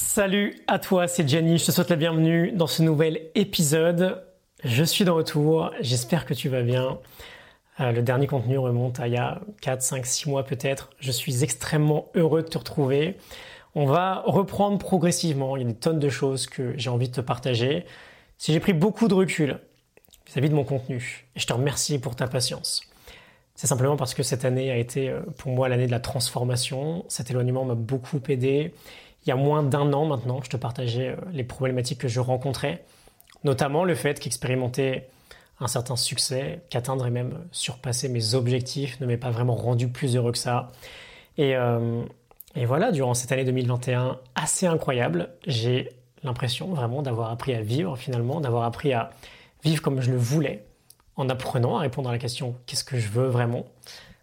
Salut à toi, c'est Jenny, je te souhaite la bienvenue dans ce nouvel épisode. Je suis de retour, j'espère que tu vas bien. Euh, le dernier contenu remonte à il y a 4, 5, 6 mois peut-être. Je suis extrêmement heureux de te retrouver. On va reprendre progressivement, il y a des tonnes de choses que j'ai envie de te partager. Si j'ai pris beaucoup de recul vis-à-vis de mon contenu, et je te remercie pour ta patience. C'est simplement parce que cette année a été euh, pour moi l'année de la transformation. Cet éloignement m'a beaucoup aidé il y a moins d'un an maintenant, je te partageais euh, les problématiques que je rencontrais, notamment le fait qu'expérimenter un certain succès, qu'atteindre et même surpasser mes objectifs ne m'ait pas vraiment rendu plus heureux que ça. Et, euh, et voilà, durant cette année 2021 assez incroyable, j'ai l'impression vraiment d'avoir appris à vivre finalement, d'avoir appris à vivre comme je le voulais, en apprenant à répondre à la question qu'est-ce que je veux vraiment,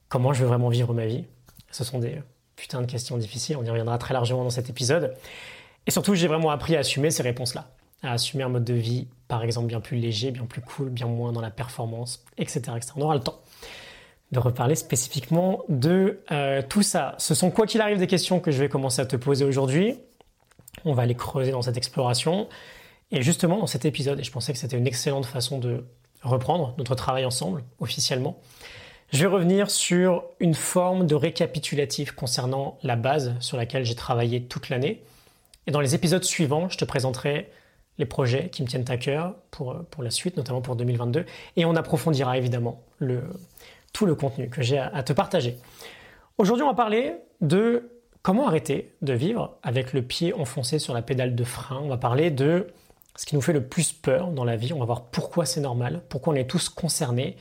comment je veux vraiment vivre ma vie? Ce sont des putain de questions difficiles, on y reviendra très largement dans cet épisode. Et surtout, j'ai vraiment appris à assumer ces réponses-là, à assumer un mode de vie, par exemple, bien plus léger, bien plus cool, bien moins dans la performance, etc. etc. On aura le temps de reparler spécifiquement de euh, tout ça. Ce sont quoi qu'il arrive des questions que je vais commencer à te poser aujourd'hui. On va les creuser dans cette exploration. Et justement, dans cet épisode, et je pensais que c'était une excellente façon de reprendre notre travail ensemble, officiellement, je vais revenir sur une forme de récapitulatif concernant la base sur laquelle j'ai travaillé toute l'année. Et dans les épisodes suivants, je te présenterai les projets qui me tiennent à cœur pour, pour la suite, notamment pour 2022. Et on approfondira évidemment tout le contenu que j'ai à, te partager. Aujourd'hui, on va parler de comment arrêter de vivre avec le pied enfoncé sur la pédale de frein. On va parler de ce qui nous fait le plus peur dans la vie. On va voir pourquoi c'est normal, pourquoi on est tous concernés.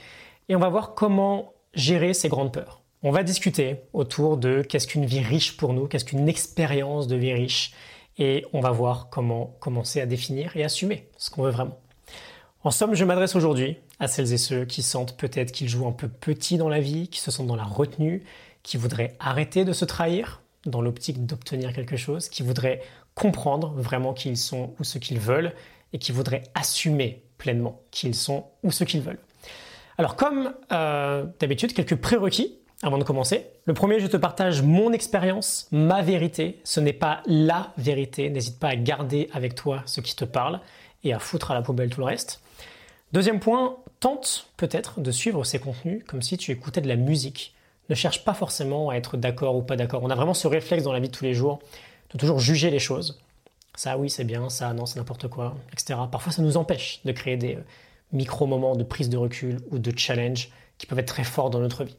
Et on va voir comment gérer ces grandes peurs. On va discuter autour de qu'est-ce qu'une vie riche pour nous, qu'est-ce qu'une expérience de vie riche, et on va voir comment commencer à définir et assumer ce qu'on veut vraiment. En somme, je m'adresse aujourd'hui à celles et ceux qui sentent peut-être qu'ils jouent un peu petit dans la vie, qui se sentent dans la retenue, qui voudraient arrêter de se trahir dans l'optique d'obtenir quelque chose, qui voudraient comprendre vraiment qui ils sont ou ce qu'ils veulent, et qui voudraient assumer pleinement qui ils sont ou ce qu'ils veulent. Alors comme euh, d'habitude, quelques prérequis avant de commencer. Le premier, je te partage mon expérience, ma vérité. Ce n'est pas la vérité. N'hésite pas à garder avec toi ce qui te parle et à foutre à la poubelle tout le reste. Deuxième point, tente peut-être de suivre ces contenus comme si tu écoutais de la musique. Ne cherche pas forcément à être d'accord ou pas d'accord. On a vraiment ce réflexe dans la vie de tous les jours de toujours juger les choses. Ça oui c'est bien, ça non c'est n'importe quoi, etc. Parfois ça nous empêche de créer des, micro-moments de prise de recul ou de challenge qui peuvent être très forts dans notre vie.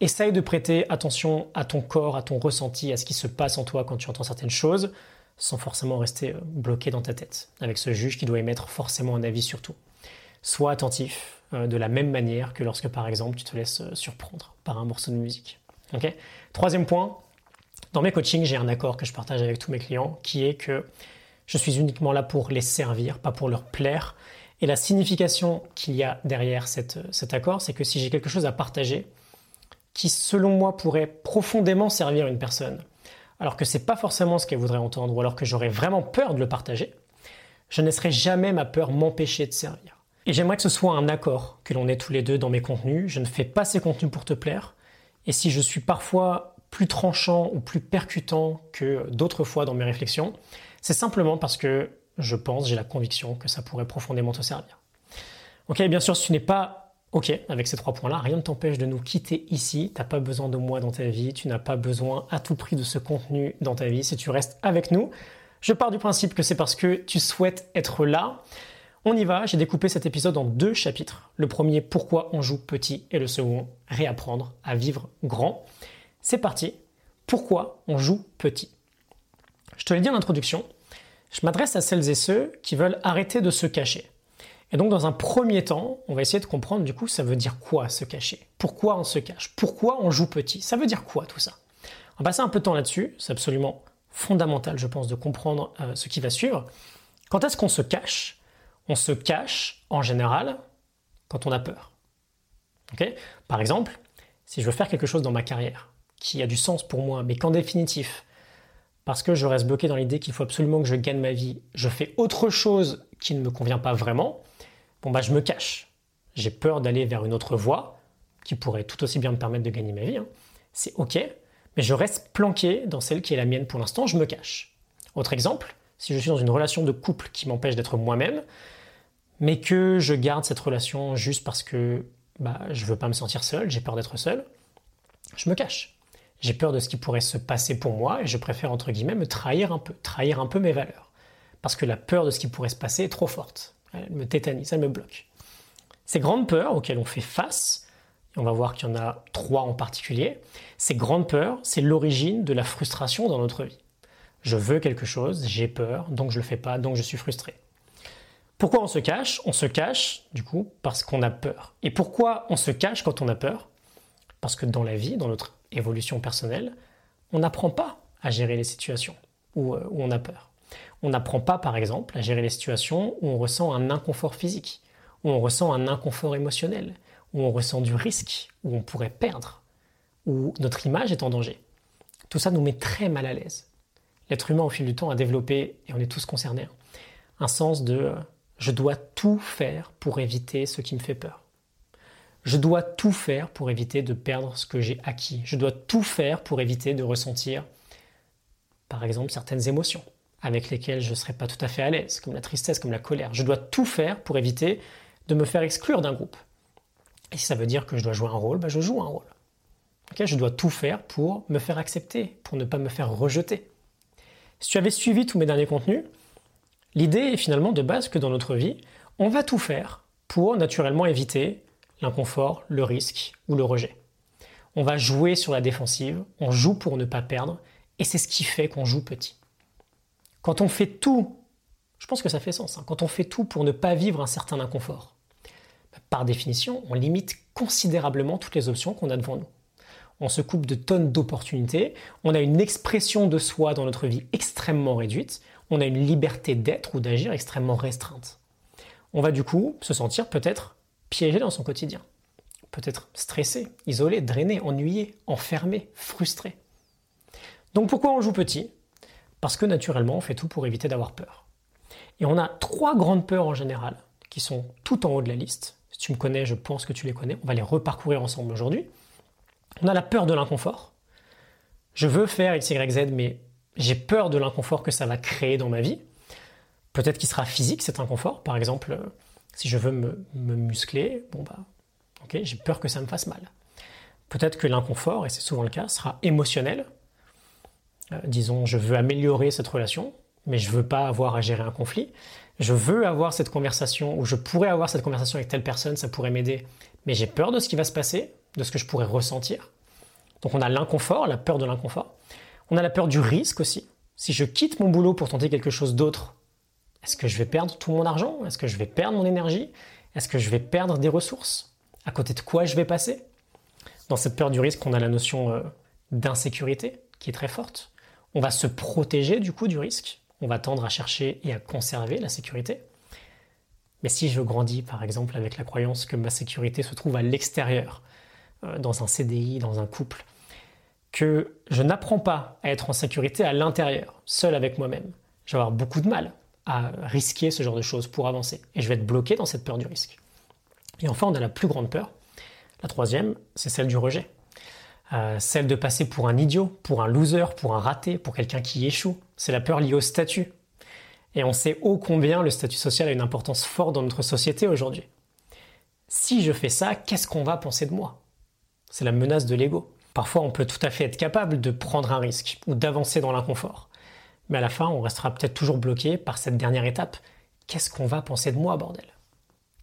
Essaye de prêter attention à ton corps, à ton ressenti, à ce qui se passe en toi quand tu entends certaines choses, sans forcément rester euh, bloqué dans ta tête, avec ce juge qui doit émettre forcément un avis sur tout. Sois attentif euh, de la même manière que lorsque par exemple tu te laisses euh, surprendre par un morceau de musique. Troisième point, dans mes coachings, j'ai un accord que je partage avec tous mes clients qui est que je suis uniquement là pour les servir, pas pour leur plaire. Et la signification qu'il y a derrière cet accord, c'est que si j'ai quelque chose à partager, qui selon moi pourrait profondément servir une personne, alors que c'est pas forcément ce qu'elle voudrait entendre, ou alors que j'aurais vraiment peur de le partager, je ne laisserai jamais ma peur m'empêcher de servir. Et j'aimerais que ce soit un accord que l'on ait tous les deux dans mes contenus. Je ne fais pas ces contenus pour te plaire. Et si je suis parfois plus tranchant ou plus percutant que d'autres fois dans mes réflexions, c'est simplement parce que je pense, j'ai la conviction que ça pourrait profondément te servir. Ok, bien sûr, si tu n'es pas ok avec ces trois points-là, rien ne t'empêche de nous quitter ici. Tu n'as pas besoin de moi dans ta vie, tu n'as pas besoin à tout prix de ce contenu dans ta vie. Si tu restes avec nous, je pars du principe que c'est parce que tu souhaites être là. On y va, j'ai découpé cet épisode en deux chapitres. Le premier, pourquoi on joue petit, et le second, réapprendre à vivre grand. C'est parti, pourquoi on joue petit? Je te l'ai dit en introduction, je m'adresse à celles et ceux qui veulent arrêter de se cacher. Et donc dans un premier temps, on va essayer de comprendre du coup ça veut dire quoi se cacher? Pourquoi on se cache? Pourquoi on joue petit? Ça veut dire quoi tout ça? On va passer un peu de temps là-dessus, c'est absolument fondamental je pense de comprendre euh, ce qui va suivre. Quand est-ce qu'on se cache? On se cache en général quand on a peur. Par exemple, si je veux faire quelque chose dans ma carrière qui a du sens pour moi, mais qu'en définitif, parce que je reste bloqué dans l'idée qu'il faut absolument que je gagne ma vie, je fais autre chose qui ne me convient pas vraiment, bon bah je me cache. J'ai peur d'aller vers une autre voie qui pourrait tout aussi bien me permettre de gagner ma vie. Hein. C'est ok, mais je reste planqué dans celle qui est la mienne pour l'instant, je me cache. Autre exemple, si je suis dans une relation de couple qui m'empêche d'être moi-même, mais que je garde cette relation juste parce que bah, je veux pas me sentir seul, j'ai peur d'être seul, je me cache. J'ai peur de ce qui pourrait se passer pour moi et je préfère entre guillemets me trahir un peu, trahir un peu mes valeurs. Parce que la peur de ce qui pourrait se passer est trop forte. Elle me tétanise, elle me bloque. Ces grandes peurs auxquelles on fait face, et on va voir qu'il y en a trois en particulier, ces grandes peurs, c'est l'origine de la frustration dans notre vie. Je veux quelque chose, j'ai peur, donc je le fais pas, donc je suis frustré. Pourquoi on se cache? On se cache, du coup, parce qu'on a peur. Et pourquoi on se cache quand on a peur? Parce que dans la vie, dans notre évolution personnelle, on n'apprend pas à gérer les situations où, euh, où on a peur. On n'apprend pas, par exemple, à gérer les situations où on ressent un inconfort physique, où on ressent un inconfort émotionnel, où on ressent du risque, où on pourrait perdre, où notre image est en danger. Tout ça nous met très mal à l'aise. L'être humain, au fil du temps, a développé, et on est tous concernés, hein, un sens de euh, je dois tout faire pour éviter ce qui me fait peur. Je dois tout faire pour éviter de perdre ce que j'ai acquis. Je dois tout faire pour éviter de ressentir, par exemple, certaines émotions avec lesquelles je ne serais pas tout à fait à l'aise, comme la tristesse, comme la colère. Je dois tout faire pour éviter de me faire exclure d'un groupe. Et si ça veut dire que je dois jouer un rôle, bah je joue un rôle. je dois tout faire pour me faire accepter, pour ne pas me faire rejeter. Si tu avais suivi tous mes derniers contenus, l'idée est finalement de base que dans notre vie, on va tout faire pour naturellement éviter l'inconfort, le risque ou le rejet. On va jouer sur la défensive, on joue pour ne pas perdre, et c'est ce qui fait qu'on joue petit. Quand on fait tout, je pense que ça fait sens, hein, quand on fait tout pour ne pas vivre un certain inconfort, par définition, on limite considérablement toutes les options qu'on a devant nous. On se coupe de tonnes d'opportunités, on a une expression de soi dans notre vie extrêmement réduite, on a une liberté d'être ou d'agir extrêmement restreinte. On va du coup se sentir peut-être piégé dans son quotidien, peut-être stressé, isolé, drainé, ennuyé, enfermé, frustré. Donc pourquoi on joue petit? Parce que naturellement on fait tout pour éviter d'avoir peur. Et on a trois grandes peurs en général qui sont tout en haut de la liste. Si tu me connais, je pense que tu les connais. On va les reparcourir ensemble aujourd'hui. On a la peur de l'inconfort. Je veux faire X, mais j'ai peur de l'inconfort que ça va créer dans ma vie. Peut-être qu'il sera physique cet inconfort. Par exemple, si je veux me, muscler, bon bah, ok, j'ai peur que ça me fasse mal. Peut-être que l'inconfort, et c'est souvent le cas, sera émotionnel. Euh, disons, je veux améliorer cette relation, mais je veux pas avoir à gérer un conflit. Je veux avoir cette conversation, ou je pourrais avoir cette conversation avec telle personne, ça pourrait m'aider, mais j'ai peur de ce qui va se passer, de ce que je pourrais ressentir. Donc on a l'inconfort, la peur de l'inconfort. On a la peur du risque aussi. Si je quitte mon boulot pour tenter quelque chose d'autre, est-ce que je vais perdre tout mon argent? Est-ce que je vais perdre mon énergie? Est-ce que je vais perdre des ressources? À côté de quoi je vais passer? Dans cette peur du risque, on a la notion euh, d'insécurité qui est très forte. On va se protéger du coup du risque. On va tendre à chercher et à conserver la sécurité. Mais si je grandis par exemple avec la croyance que ma sécurité se trouve à l'extérieur, euh, dans un CDI, dans un couple, que je n'apprends pas à être en sécurité à l'intérieur, seul avec moi-même, je vais avoir beaucoup de mal à risquer ce genre de choses pour avancer. Et je vais être bloqué dans cette peur du risque. Et enfin, on a la plus grande peur. La troisième, c'est celle du rejet. Euh, celle de passer pour un idiot, pour un loser, pour un raté, pour quelqu'un qui échoue. C'est la peur liée au statut. Et on sait ô combien le statut social a une importance forte dans notre société aujourd'hui. Si je fais ça, qu'est-ce qu'on va penser de moi? C'est la menace de l'ego. Parfois, on peut tout à fait être capable de prendre un risque ou d'avancer dans l'inconfort mais à la fin, on restera peut-être toujours bloqué par cette dernière étape. Qu'est-ce qu'on va penser de moi, bordel?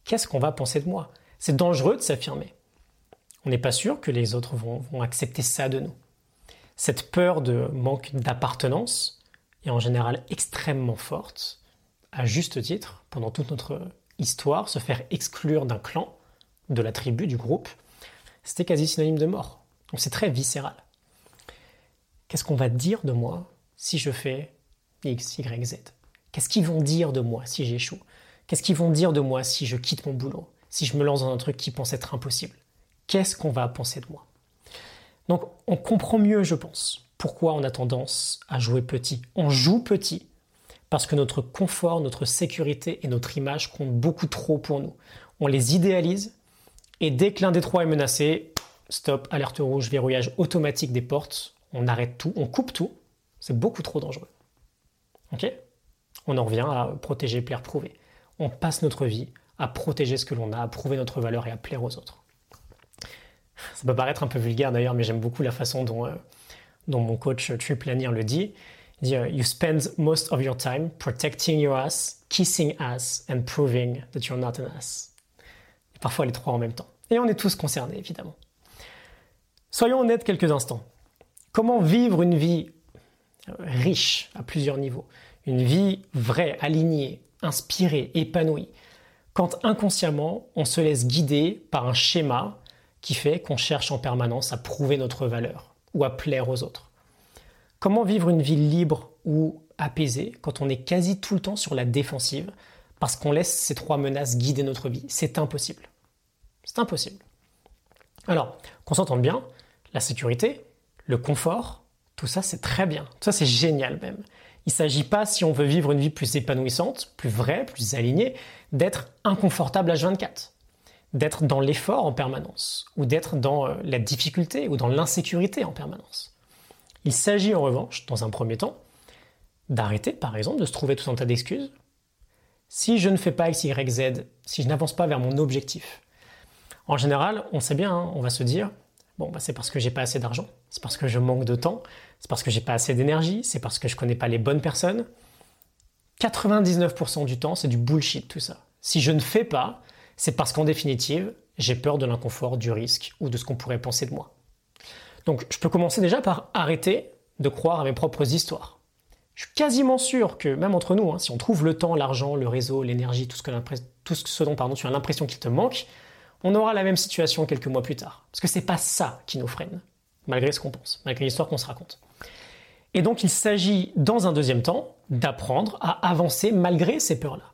Qu'est-ce qu'on va penser de moi? C'est dangereux de s'affirmer. On n'est pas sûr que les autres vont, accepter ça de nous. Cette peur de manque d'appartenance est en général extrêmement forte, à juste titre, pendant toute notre histoire, se faire exclure d'un clan, de la tribu, du groupe, c'était quasi synonyme de mort. Donc c'est très viscéral. Qu'est-ce qu'on va dire de moi si je fais X, Y, Z Qu'est-ce qu'ils vont dire de moi si j'échoue Qu'est-ce qu'ils vont dire de moi si je quitte mon boulot? Si je me lance dans un truc qui pense être impossible? Qu'est-ce qu'on va penser de moi? Donc on comprend mieux, je pense, pourquoi on a tendance à jouer petit. On joue petit parce que notre confort, notre sécurité et notre image comptent beaucoup trop pour nous. On les idéalise et dès que l'un des trois est menacé, stop, alerte rouge, verrouillage automatique des portes, on arrête tout, on coupe tout. C'est beaucoup trop dangereux. Ok On en revient à protéger, plaire, prouver. On passe notre vie à protéger ce que l'on a, à prouver notre valeur et à plaire aux autres. Ça peut paraître un peu vulgaire d'ailleurs, mais j'aime beaucoup la façon dont, euh, mon coach True Planner le dit. Il dit euh, You spend most of your time protecting your ass, kissing ass and proving that you're not an ass. Parfois les trois en même temps. Et on est tous concernés, évidemment. Soyons honnêtes quelques instants. Comment vivre une vie euh, riche à plusieurs niveaux Une vie vraie, alignée, inspirée, épanouie, quand inconsciemment on se laisse guider par un schéma qui fait qu'on cherche en permanence à prouver notre valeur ou à plaire aux autres. Comment vivre une vie libre ou apaisée quand on est quasi tout le temps sur la défensive parce qu'on laisse ces trois menaces guider notre vie? C'est impossible. C'est impossible. Alors, qu'on s'entende bien, la sécurité, le confort, tout ça c'est très bien. Tout ça c'est génial même. Il ne s'agit pas, si on veut vivre une vie plus épanouissante, plus vraie, plus alignée, d'être inconfortable à 24 d'être dans l'effort en permanence, ou d'être dans euh, la difficulté ou dans l'insécurité en permanence. Il s'agit en revanche, dans un premier temps, d'arrêter, par exemple, de se trouver tout un tas d'excuses. Si je ne fais pas X, Y, Z, si je n'avance pas vers mon objectif, en général, on sait bien, hein, on va se dire, bon, bah, c'est parce que j'ai pas assez d'argent, c'est parce que je manque de temps, c'est parce que j'ai pas assez d'énergie, c'est parce que je connais pas les bonnes personnes. 99% du temps, c'est du bullshit tout ça. Si je ne fais pas, c'est parce qu'en définitive, j'ai peur de l'inconfort, du risque ou de ce qu'on pourrait penser de moi. Donc je peux commencer déjà par arrêter de croire à mes propres histoires. Je suis quasiment sûr que même entre nous, hein, si on trouve le temps, l'argent, le réseau, l'énergie, tout ce, que tout ce dont pardon, tu as l'impression qu'il te manque, on aura la même situation quelques mois plus tard. Parce que c'est pas ça qui nous freine, malgré ce qu'on pense, malgré l'histoire qu'on se raconte. Et donc il s'agit, dans un deuxième temps, d'apprendre à avancer malgré ces peurs-là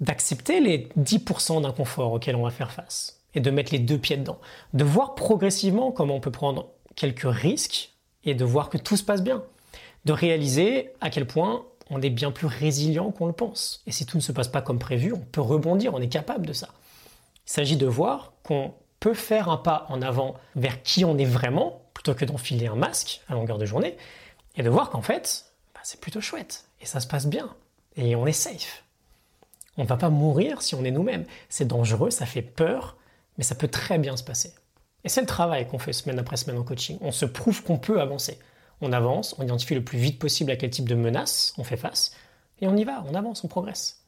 d'accepter les 10% d'inconfort auxquels on va faire face et de mettre les deux pieds dedans, de voir progressivement comment on peut prendre quelques risques et de voir que tout se passe bien, de réaliser à quel point on est bien plus résilient qu'on le pense. Et si tout ne se passe pas comme prévu, on peut rebondir, on est capable de ça. Il s'agit de voir qu'on peut faire un pas en avant vers qui on est vraiment, plutôt que d'enfiler un masque à longueur de journée, et de voir qu'en fait, bah, c'est plutôt chouette, et ça se passe bien, et on est safe. On ne va pas mourir si on est nous-mêmes. C'est dangereux, ça fait peur, mais ça peut très bien se passer. Et c'est le travail qu'on fait semaine après semaine en coaching. On se prouve qu'on peut avancer. On avance, on identifie le plus vite possible à quel type de menace on fait face, et on y va, on avance, on progresse.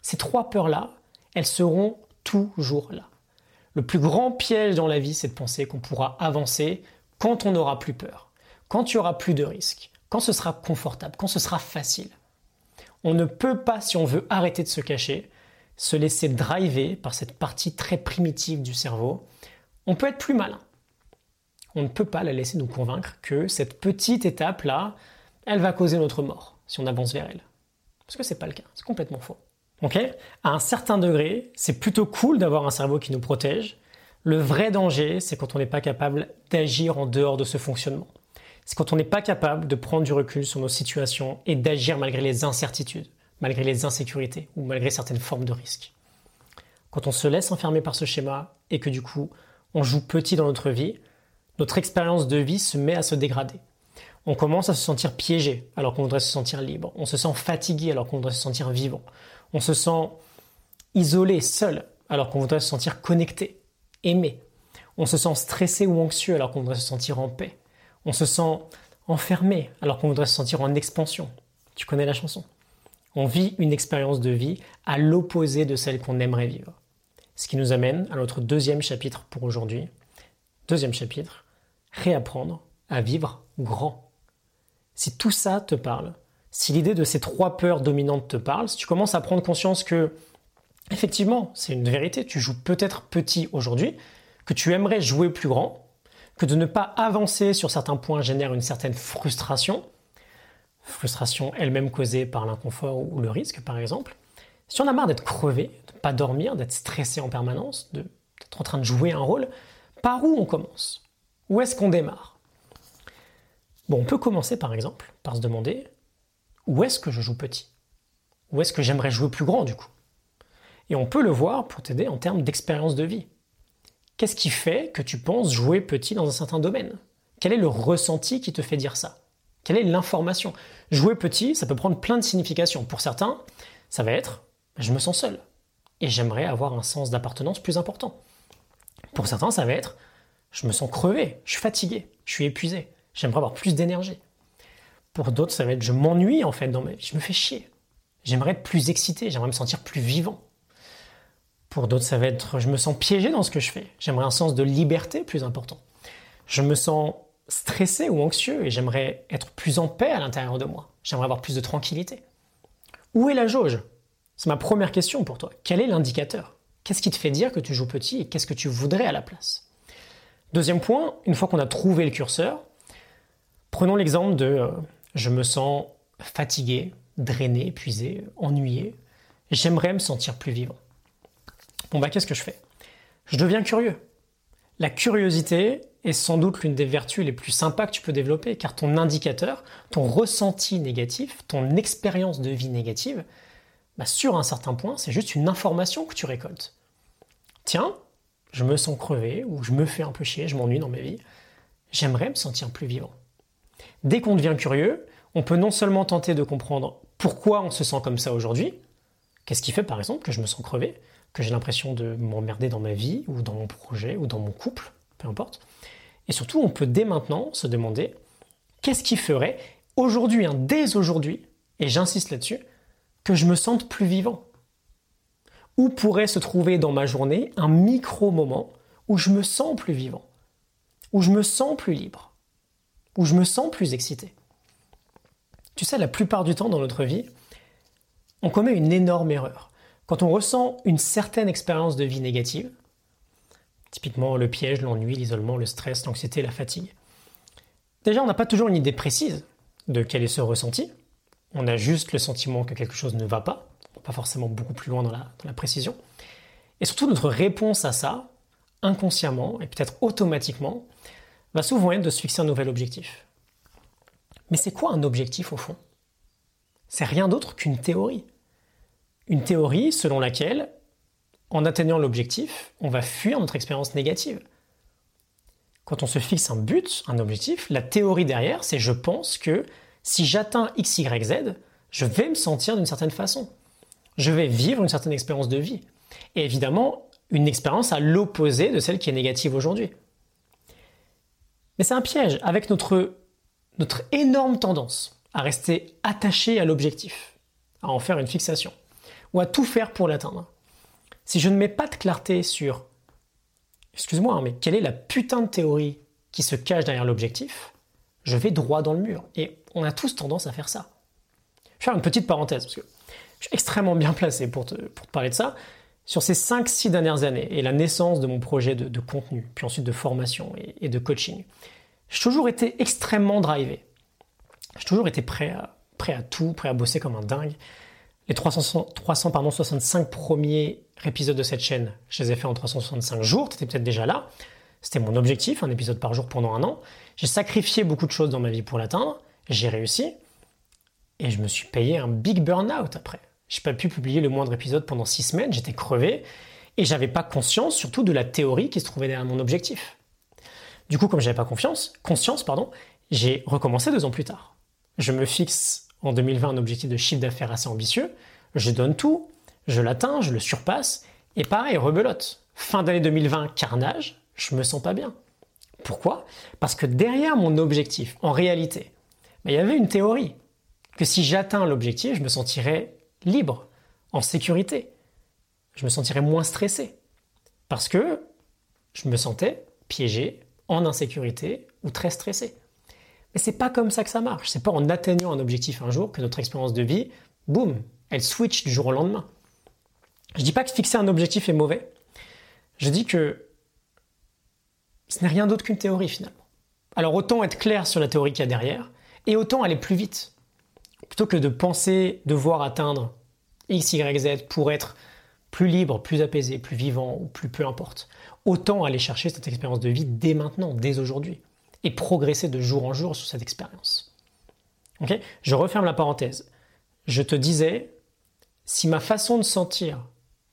Ces trois peurs-là, elles seront toujours là. Le plus grand piège dans la vie, c'est de penser qu'on pourra avancer quand on n'aura plus peur, quand il y aura plus de risques, quand ce sera confortable, quand ce sera facile. On ne peut pas, si on veut arrêter de se cacher, se laisser driver par cette partie très primitive du cerveau. On peut être plus malin. On ne peut pas la laisser nous convaincre que cette petite étape-là, elle va causer notre mort si on avance vers elle. Parce que c'est pas le cas, c'est complètement faux. À un certain degré, c'est plutôt cool d'avoir un cerveau qui nous protège. Le vrai danger, c'est quand on n'est pas capable d'agir en dehors de ce fonctionnement c'est quand on n'est pas capable de prendre du recul sur nos situations et d'agir malgré les incertitudes, malgré les insécurités ou malgré certaines formes de risques. Quand on se laisse enfermer par ce schéma et que du coup on joue petit dans notre vie, notre expérience de vie se met à se dégrader. On commence à se sentir piégé alors qu'on voudrait se sentir libre. On se sent fatigué alors qu'on voudrait se sentir vivant. On se sent isolé, seul alors qu'on voudrait se sentir connecté, aimé. On se sent stressé ou anxieux alors qu'on voudrait se sentir en paix. On se sent enfermé alors qu'on voudrait se sentir en expansion. Tu connais la chanson. On vit une expérience de vie à l'opposé de celle qu'on aimerait vivre. Ce qui nous amène à notre deuxième chapitre pour aujourd'hui. Deuxième chapitre, réapprendre à vivre grand. Si tout ça te parle, si l'idée de ces trois peurs dominantes te parle, si tu commences à prendre conscience que, effectivement, c'est une vérité, tu joues peut-être petit aujourd'hui, que tu aimerais jouer plus grand, que de ne pas avancer sur certains points génère une certaine frustration, frustration elle-même causée par l'inconfort ou le risque par exemple, si on a marre d'être crevé, de ne pas dormir, d'être stressé en permanence, d'être en train de jouer un rôle, par où on commence? Où est-ce qu'on démarre? Bon, on peut commencer par exemple par se demander où est-ce que je joue petit? Où est-ce que j'aimerais jouer plus grand du coup? Et on peut le voir pour t'aider en termes d'expérience de vie. Qu'est-ce qui fait que tu penses jouer petit dans un certain domaine? Quel est le ressenti qui te fait dire ça? Quelle est l'information? Jouer petit, ça peut prendre plein de significations. Pour certains, ça va être je me sens seul et j'aimerais avoir un sens d'appartenance plus important. Pour certains, ça va être je me sens crevé, je suis fatigué, je suis épuisé, j'aimerais avoir plus d'énergie. Pour d'autres, ça va être je m'ennuie en fait dans ma je me fais chier. J'aimerais être plus excité, j'aimerais me sentir plus vivant. Pour d'autres, ça va être je me sens piégé dans ce que je fais, j'aimerais un sens de liberté plus important. Je me sens stressé ou anxieux et j'aimerais être plus en paix à l'intérieur de moi. J'aimerais avoir plus de tranquillité. Où est la jauge? C'est ma première question pour toi. Quel est l'indicateur? Qu'est-ce qui te fait dire que tu joues petit et qu'est-ce que tu voudrais à la place? Deuxième point, une fois qu'on a trouvé le curseur, prenons l'exemple de euh, je me sens fatigué, drainé, épuisé, ennuyé. J'aimerais me sentir plus vivant. Bon bah qu'est-ce que je fais? Je deviens curieux. La curiosité est sans doute l'une des vertus les plus sympas que tu peux développer, car ton indicateur, ton ressenti négatif, ton expérience de vie négative, bah, sur un certain point, c'est juste une information que tu récoltes. Tiens, je me sens crevé, ou je me fais un peu chier, je m'ennuie dans ma vie, j'aimerais me sentir plus vivant. Dès qu'on devient curieux, on peut non seulement tenter de comprendre pourquoi on se sent comme ça aujourd'hui, qu'est-ce qui fait par exemple que je me sens crevé, que j'ai l'impression de m'emmerder dans ma vie, ou dans mon projet, ou dans mon couple, peu importe. Et surtout, on peut dès maintenant se demander qu'est-ce qui ferait aujourd'hui, hein, dès aujourd'hui, et j'insiste là-dessus, que je me sente plus vivant? Où pourrait se trouver dans ma journée un micro-moment où je me sens plus vivant Où je me sens plus libre? Où je me sens plus excité Tu sais, la plupart du temps dans notre vie, on commet une énorme erreur. Quand on ressent une certaine expérience de vie négative, typiquement le piège, l'ennui, l'isolement, le stress, l'anxiété, la fatigue, déjà on n'a pas toujours une idée précise de quel est ce ressenti, on a juste le sentiment que quelque chose ne va pas, pas forcément beaucoup plus loin dans la, précision. Et surtout, notre réponse à ça, inconsciemment et peut-être automatiquement, va souvent être de se fixer un nouvel objectif. Mais c'est quoi un objectif au fond? C'est rien d'autre qu'une théorie. Une théorie selon laquelle, en atteignant l'objectif, on va fuir notre expérience négative. Quand on se fixe un but, un objectif, la théorie derrière, c'est je pense que si j'atteins X, Y, Z, je vais me sentir d'une certaine façon. Je vais vivre une certaine expérience de vie. Et évidemment, une expérience à l'opposé de celle qui est négative aujourd'hui. Mais c'est un piège avec notre, énorme tendance à rester attaché à l'objectif, à en faire une fixation, ou à tout faire pour l'atteindre. Si je ne mets pas de clarté sur, excuse-moi, hein, mais quelle est la putain de théorie qui se cache derrière l'objectif, je vais droit dans le mur. Et on a tous tendance à faire ça. Je vais faire une petite parenthèse, parce que je suis extrêmement bien placé pour te, parler de ça. Sur ces 5-6 dernières années et la naissance de mon projet de, contenu, puis ensuite de formation et, de coaching, j'ai toujours été extrêmement drivé. J'ai toujours été prêt à, tout, prêt à bosser comme un dingue. Les 300, 365 premiers épisodes de cette chaîne, je les ai fait en 365 jours, tu étais peut-être déjà là. C'était mon objectif, un épisode par jour pendant un an. J'ai sacrifié beaucoup de choses dans ma vie pour l'atteindre. J'ai réussi. Et je me suis payé un big burn-out après. J'ai pas pu publier le moindre épisode pendant six semaines, j'étais crevé. Et j'avais pas conscience surtout de la théorie qui se trouvait derrière mon objectif. Du coup, comme j'avais pas confiance, conscience, pardon, j'ai recommencé deux ans plus tard. Je me fixe en 2020 un objectif de chiffre d'affaires assez ambitieux. Je donne tout, je l'atteins, je le surpasse. Et pareil, rebelote. Fin d'année 2020, carnage, je me sens pas bien. Pourquoi? Parce que derrière mon objectif, en réalité, il y avait une théorie que si j'atteins l'objectif, je me sentirais libre, en sécurité. Je me sentirais moins stressé. Parce que je me sentais piégé, en insécurité ou très stressé. Mais c'est pas comme ça que ça marche. C'est pas en atteignant un objectif un jour que notre expérience de vie, boum, elle switch du jour au lendemain. Je dis pas que fixer un objectif est mauvais. Je dis que ce n'est rien d'autre qu'une théorie finalement. Alors autant être clair sur la théorie qu'il y a derrière, et autant aller plus vite. Plutôt que de penser devoir atteindre X, Y, Z pour être plus libre, plus apaisé, plus vivant ou plus peu importe. Autant aller chercher cette expérience de vie dès maintenant, dès aujourd'hui, et progresser de jour en jour sur cette expérience. Je referme la parenthèse. Je te disais, si ma façon de sentir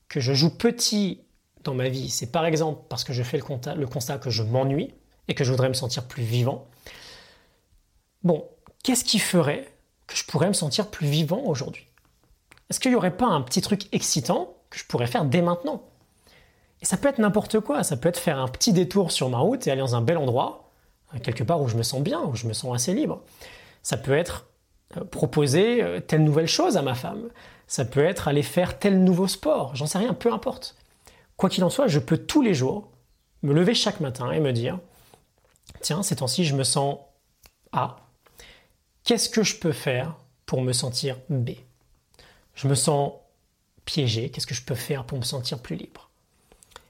que je joue petit dans ma vie, c'est par exemple parce que je fais le constat, que je m'ennuie et que je voudrais me sentir plus vivant. Bon, qu'est-ce qui ferait que je pourrais me sentir plus vivant aujourd'hui Est-ce qu'il n'y aurait pas un petit truc excitant que je pourrais faire dès maintenant? Et ça peut être n'importe quoi, ça peut être faire un petit détour sur ma route et aller dans un bel endroit, quelque part où je me sens bien, où je me sens assez libre. Ça peut être euh, proposer euh, telle nouvelle chose à ma femme. Ça peut être aller faire tel nouveau sport, j'en sais rien, peu importe. Quoi qu'il en soit, je peux tous les jours me lever chaque matin et me dire, tiens, ces temps-ci, je me sens A. Qu'est-ce que je peux faire pour me sentir B? Je me sens piégé, qu'est-ce que je peux faire pour me sentir plus libre?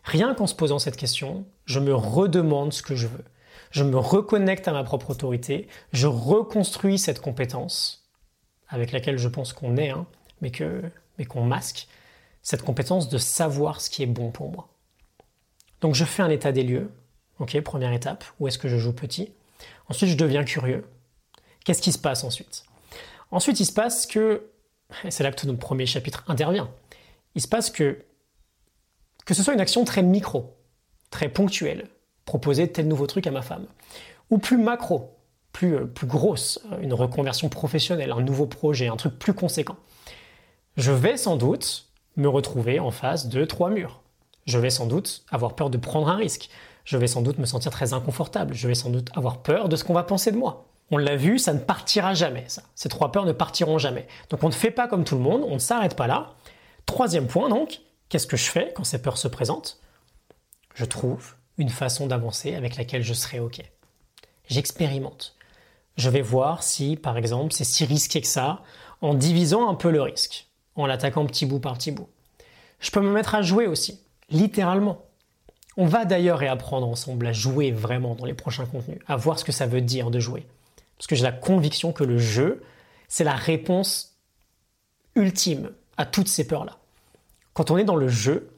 Rien qu'en se posant cette question, je me redemande ce que je veux. Je me reconnecte à ma propre autorité, je reconstruis cette compétence avec laquelle je pense qu'on est, hein, mais qu'on mais qu'on masque, cette compétence de savoir ce qui est bon pour moi. Donc je fais un état des lieux, ok, première étape, où est-ce que je joue petit? Ensuite, je deviens curieux. Qu'est-ce qui se passe ensuite? Ensuite, il se passe que, et c'est là que tout notre premier chapitre intervient, il se passe que, que ce soit une action très micro, très ponctuelle, proposer tel nouveau truc à ma femme, ou plus macro, plus, euh, plus grosse, euh, une reconversion professionnelle, un nouveau projet, un truc plus conséquent, je vais sans doute me retrouver en face de trois murs. Je vais sans doute avoir peur de prendre un risque. Je vais sans doute me sentir très inconfortable. Je vais sans doute avoir peur de ce qu'on va penser de moi. On l'a vu, ça ne partira jamais. Ces trois peurs ne partiront jamais. Donc on ne fait pas comme tout le monde, on ne s'arrête pas là. Troisième point donc, qu'est-ce que je fais quand ces peurs se présentent? Je trouve une façon d'avancer avec laquelle je serai OK. J'expérimente. Je vais voir si, par exemple, c'est si risqué que ça, en divisant un peu le risque, en l'attaquant petit bout par petit bout. Je peux me mettre à jouer aussi, littéralement. On va d'ailleurs réapprendre ensemble à jouer vraiment dans les prochains contenus, à voir ce que ça veut dire de jouer. Parce que j'ai la conviction que le jeu, c'est la réponse ultime à toutes ces peurs-là. Quand on est dans le jeu,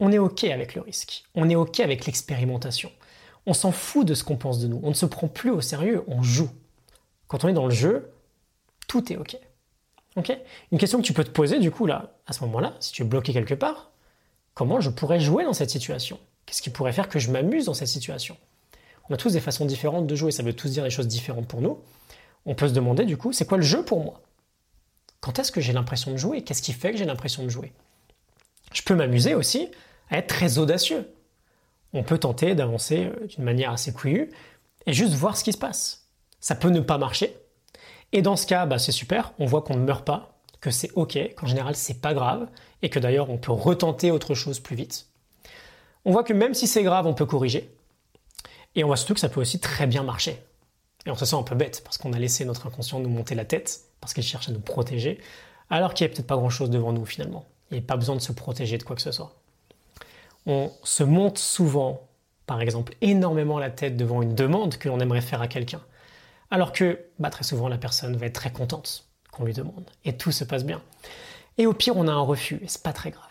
on est OK avec le risque, on est OK avec l'expérimentation. On s'en fout de ce qu'on pense de nous, on ne se prend plus au sérieux, on joue. Quand on est dans le jeu, tout est OK. Une question que tu peux te poser du coup là, à ce moment-là, si tu es bloqué quelque part, comment je pourrais jouer dans cette situation? Qu'est-ce qui pourrait faire que je m'amuse dans cette situation? On a tous des façons différentes de jouer, ça veut tous dire des choses différentes pour nous. On peut se demander du coup, c'est quoi le jeu pour moi? Quand est-ce que j'ai l'impression de jouer? Qu'est-ce qui fait que j'ai l'impression de jouer? Je peux m'amuser aussi à être très audacieux. On peut tenter d'avancer euh, d'une manière assez couillue et juste voir ce qui se passe. Ça peut ne pas marcher. Et dans ce cas, bah, c'est super, on voit qu'on ne meurt pas, que c'est ok, qu'en général c'est pas grave, et que d'ailleurs on peut retenter autre chose plus vite. On voit que même si c'est grave, on peut corriger. Et on voit surtout que ça peut aussi très bien marcher. Et on se sent un peu bête parce qu'on a laissé notre inconscient nous monter la tête, parce qu'il cherche à nous protéger, alors qu'il n'y a peut-être pas grand-chose devant nous finalement. Il n'y a pas besoin de se protéger de quoi que ce soit. On se monte souvent, par exemple, énormément la tête devant une demande que l'on aimerait faire à quelqu'un. Alors que bah, très souvent la personne va être très contente qu'on lui demande. Et tout se passe bien. Et au pire, on a un refus, et c'est pas très grave.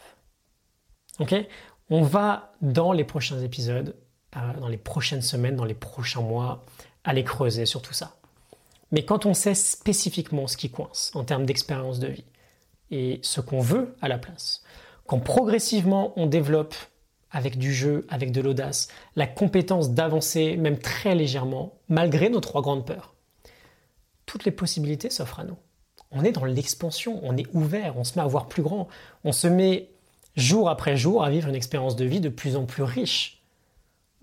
Ok? On va, dans les prochains épisodes, dans les prochaines semaines, dans les prochains mois, aller creuser sur tout ça. Mais quand on sait spécifiquement ce qui coince en termes d'expérience de vie et ce qu'on veut à la place, quand progressivement on développe avec du jeu, avec de l'audace, la compétence d'avancer même très légèrement, malgré nos trois grandes peurs, toutes les possibilités s'offrent à nous. On est dans l'expansion, on est ouvert, on se met à voir plus grand, on se met jour après jour à vivre une expérience de vie de plus en plus riche,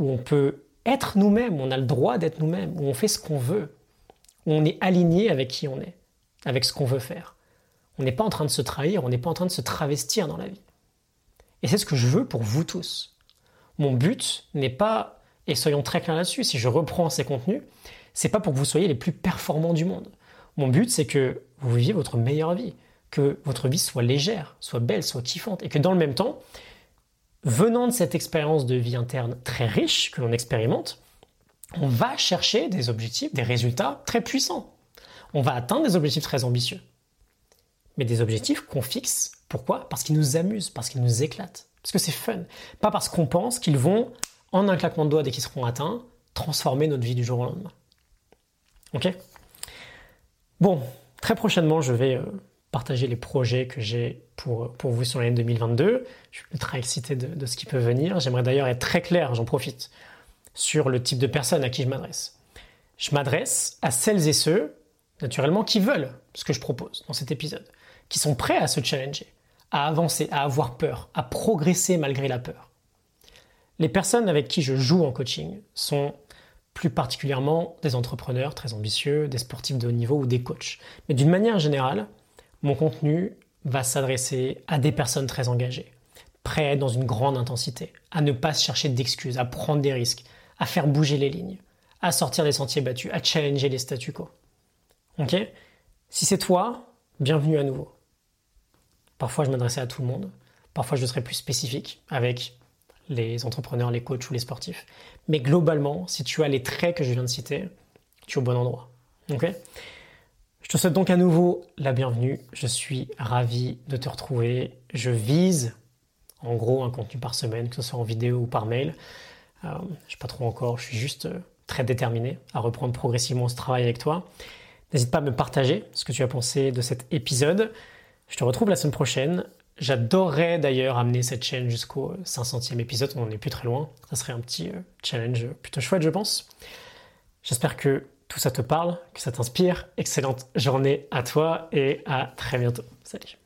où on peut être nous-mêmes, on a le droit d'être nous-mêmes, où on fait ce qu'on veut, où on est aligné avec qui on est, avec ce qu'on veut faire. On n'est pas en train de se trahir, on n'est pas en train de se travestir dans la vie. Et c'est ce que je veux pour vous tous. Mon but n'est pas, et soyons très clairs là-dessus, si je reprends ces contenus, c'est pas pour que vous soyez les plus performants du monde. Mon but, c'est que vous viviez votre meilleure vie, que votre vie soit légère, soit belle, soit kiffante, et que dans le même temps, venant de cette expérience de vie interne très riche que l'on expérimente, on va chercher des objectifs, des résultats très puissants. On va atteindre des objectifs très ambitieux. Mais des objectifs qu'on fixe, pourquoi? Parce qu'ils nous amusent, parce qu'ils nous éclatent, parce que c'est fun. Pas parce qu'on pense qu'ils vont, en un claquement de doigts dès qu'ils seront atteints, transformer notre vie du jour au lendemain. Ok? Bon, très prochainement, je vais euh, partager les projets que j'ai pour, pour vous sur l'année 2022. Je suis ultra excité de, de ce qui peut venir. J'aimerais d'ailleurs être très clair, j'en profite, sur le type de personnes à qui je m'adresse. Je m'adresse à celles et ceux naturellement, qui veulent ce que je propose dans cet épisode, qui sont prêts à se challenger, à avancer, à avoir peur, à progresser malgré la peur. Les personnes avec qui je joue en coaching sont plus particulièrement des entrepreneurs très ambitieux, des sportifs de haut niveau ou des coachs. Mais d'une manière générale, mon contenu va s'adresser à des personnes très engagées, prêtes dans une grande intensité, à ne pas se chercher d'excuses, à prendre des risques, à faire bouger les lignes, à sortir des sentiers battus, à challenger les statu quo. Si c'est toi, bienvenue à nouveau. Parfois, je m'adressais à tout le monde. Parfois, je serais plus spécifique avec les entrepreneurs, les coachs ou les sportifs. Mais globalement, si tu as les traits que je viens de citer, tu es au bon endroit. Je te souhaite donc à nouveau la bienvenue. Je suis ravi de te retrouver. Je vise en gros un contenu par semaine, que ce soit en vidéo ou par mail. Euh, je ne sais pas trop encore, je suis juste euh, très déterminé à reprendre progressivement ce travail avec toi. N'hésite pas à me partager ce que tu as pensé de cet épisode. Je te retrouve la semaine prochaine. J'adorerais d'ailleurs amener cette chaîne jusqu'au 500e épisode, on n'en est plus très loin. Ça serait un petit euh, challenge plutôt chouette, je pense. J'espère que tout ça te parle, que ça t'inspire. Excellente journée à toi et à très bientôt. Salut.